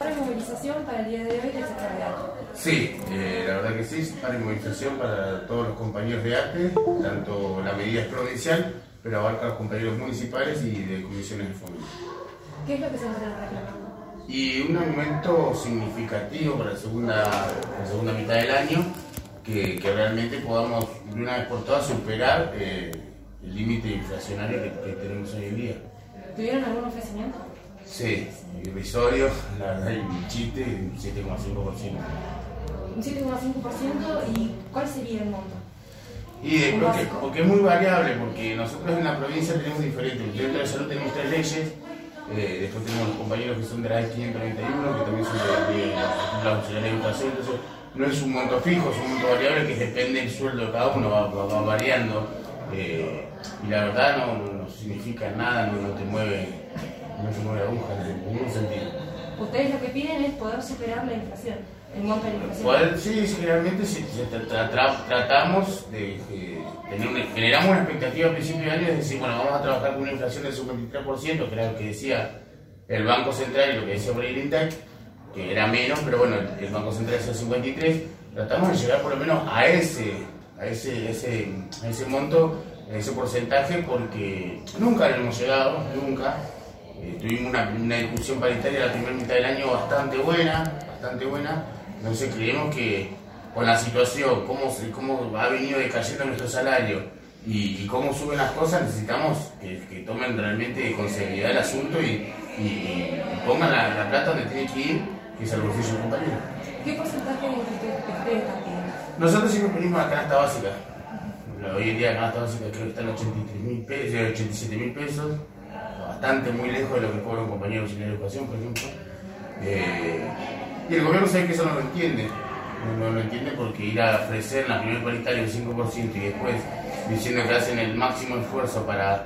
¿Para movilización para el día de hoy del arte? Sí, eh, la verdad que sí, para movilización para todos los compañeros de arte, tanto la medida es provincial, pero abarca a los compañeros municipales y de comisiones de fomento. ¿Qué es lo que se encuentran reclamando? Y un aumento significativo para la segunda, la segunda mitad del año, que, que realmente podamos de una vez por todas superar eh, el límite inflacionario que, que tenemos hoy en día. ¿Tuvieron algún ofrecimiento? Sí, irrisorio, la verdad, y un chiste, un 7,5%. Un 7,5% y ¿cuál sería el monto? Y de- Un porque, es muy variable, porque nosotros en la provincia tenemos diferentes. En el de Salud tenemos tres leyes, eh, después tenemos los compañeros que son de la ley 591, que también son de, de la auxiliar de educación, entonces no es un monto fijo, es un monto variable que depende del sueldo de cada uno, va, va- va variando. Eh, y la verdad no, no- no significa nada, no, no te mueve, no te mueve aguja en ningún sentido. Ustedes lo que piden es poder superar la inflación, el monto de la inflación. Poder- sí, realmente sí, sí, tra- tra- tra- tratamos de eh, tener una, generamos una expectativa a principio de año, es decir, bueno, vamos a trabajar con una inflación del 53%, que era lo que decía el Banco Central y lo que decía por el INTEC, que era menos, pero bueno, el, el Banco Central decía 53, tratamos de llegar por lo menos a ese, a ese, ese, ese monto, ese porcentaje, porque nunca lo hemos llegado, nunca. Eh, tuvimos una, una discusión paritaria la primera mitad del año bastante buena, bastante buena. Entonces creemos que con la situación, cómo, cómo ha venido decayendo nuestro salario y, cómo suben las cosas, necesitamos que, tomen realmente con seriedad el asunto y, pongan la, la plata donde tiene que ir, que es al bolsillo compañero. Nosotros siempre pedimos la canasta básica. Hoy en día la canasta básica creo que está en 83 mil pesos, 87 mil pesos, bastante muy lejos de lo que cobra un compañero de educación, por ejemplo. Eh, y el gobierno sabe que eso no lo entiende. No, lo entiende porque ir a ofrecer la primera paritaria un 5% y después diciendo que hacen el máximo esfuerzo para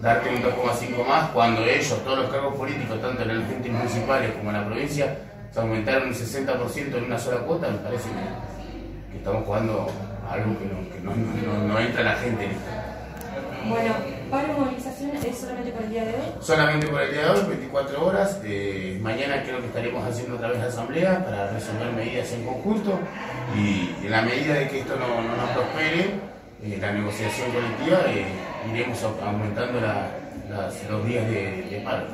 darte un 2,5 más, cuando ellos, todos los cargos políticos, tanto en los entes municipales como en la provincia, se aumentaron un 60% en una sola cuota, me parece que, que estamos jugando a algo que no, que no, no- no entra la gente en esto. Bueno, para movilización es solamente para el día de hoy. Solamente por el día de hoy, 24 horas. eh, mañana creo que estaremos haciendo otra vez la asamblea para resolver medidas en conjunto y en la medida de que esto no, no nos prospere, eh, la negociación colectiva, eh, iremos au- aumentando la- las- los días de, de paro.